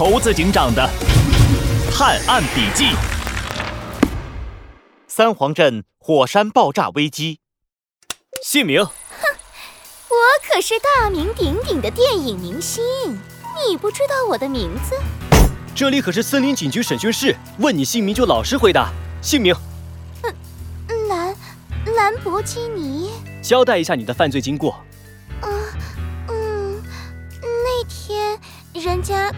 猴子警长的探案笔记：三皇镇火山爆炸危机。姓名：哼我可是大名鼎鼎的电影明星，你不知道我的名字？这里可是森林警局审讯室，问你姓名就老实回答。姓名？嗯，兰兰博基尼。交代一下你的犯罪经过。嗯嗯，那天人家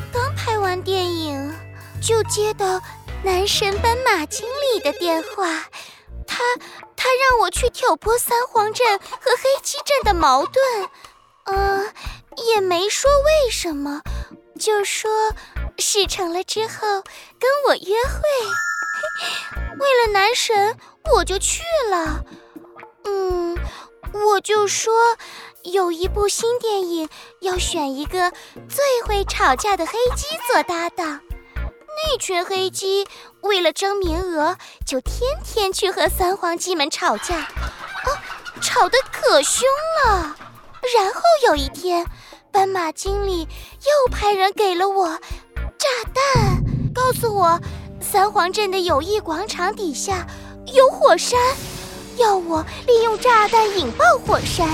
电影，就接到男神斑马经理的电话，他他让我去挑拨三皇镇和黑鸡镇的矛盾，呃，也没说为什么，就说事成了之后跟我约会。为了男神，我就去了。嗯。我就说，有一部新电影要选一个最会吵架的黑鸡做搭档。那群黑鸡为了争名额，就天天去和三黄鸡们吵架，啊，吵得可凶了。然后有一天，斑马经理又派人给了我炸弹，告诉我三皇镇的友谊广场底下有火山。要我利用炸弹引爆火山，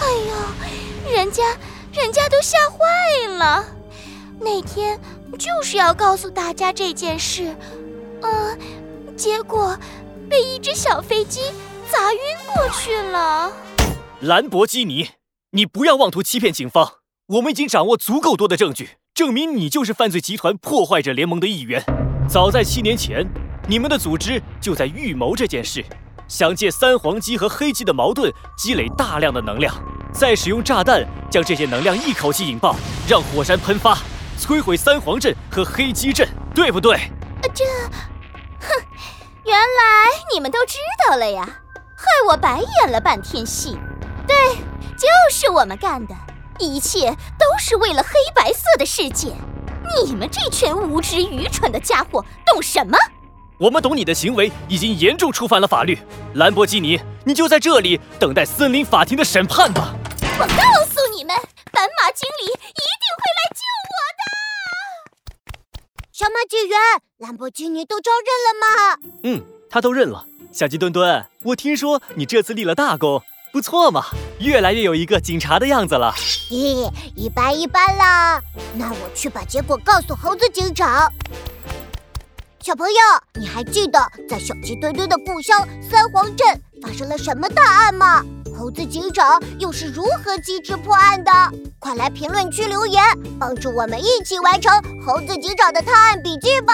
哎呦，人家人家都吓坏了。那天就是要告诉大家这件事，嗯，结果被一只小飞机砸晕过去了。兰博基尼，你不要妄图欺骗警方，我们已经掌握足够多的证据，证明你就是犯罪集团破坏者联盟的一员。早在七年前，你们的组织就在预谋这件事。想借三黄鸡和黑鸡的矛盾积累大量的能量，再使用炸弹将这些能量一口气引爆，让火山喷发，摧毁三皇镇和黑鸡镇，对不对？这，哼，原来你们都知道了呀，害我白演了半天戏。对，就是我们干的，一切都是为了黑白色的世界。你们这群无知愚蠢的家伙，懂什么？我们懂你的行为已经严重触犯了法律，兰博基尼，你就在这里等待森林法庭的审判吧。我告诉你们，斑马经理一定会来救我的。小马警员，兰博基尼都招认了吗？嗯，他都认了。小鸡墩墩，我听说你这次立了大功，不错嘛，越来越有一个警察的样子了。咦，一般一般啦。那我去把结果告诉猴子警长。小朋友，你还记得在小鸡墩墩的故乡三皇镇发生了什么大案吗？猴子警长又是如何机智破案的？快来评论区留言，帮助我们一起完成猴子警长的探案笔记吧！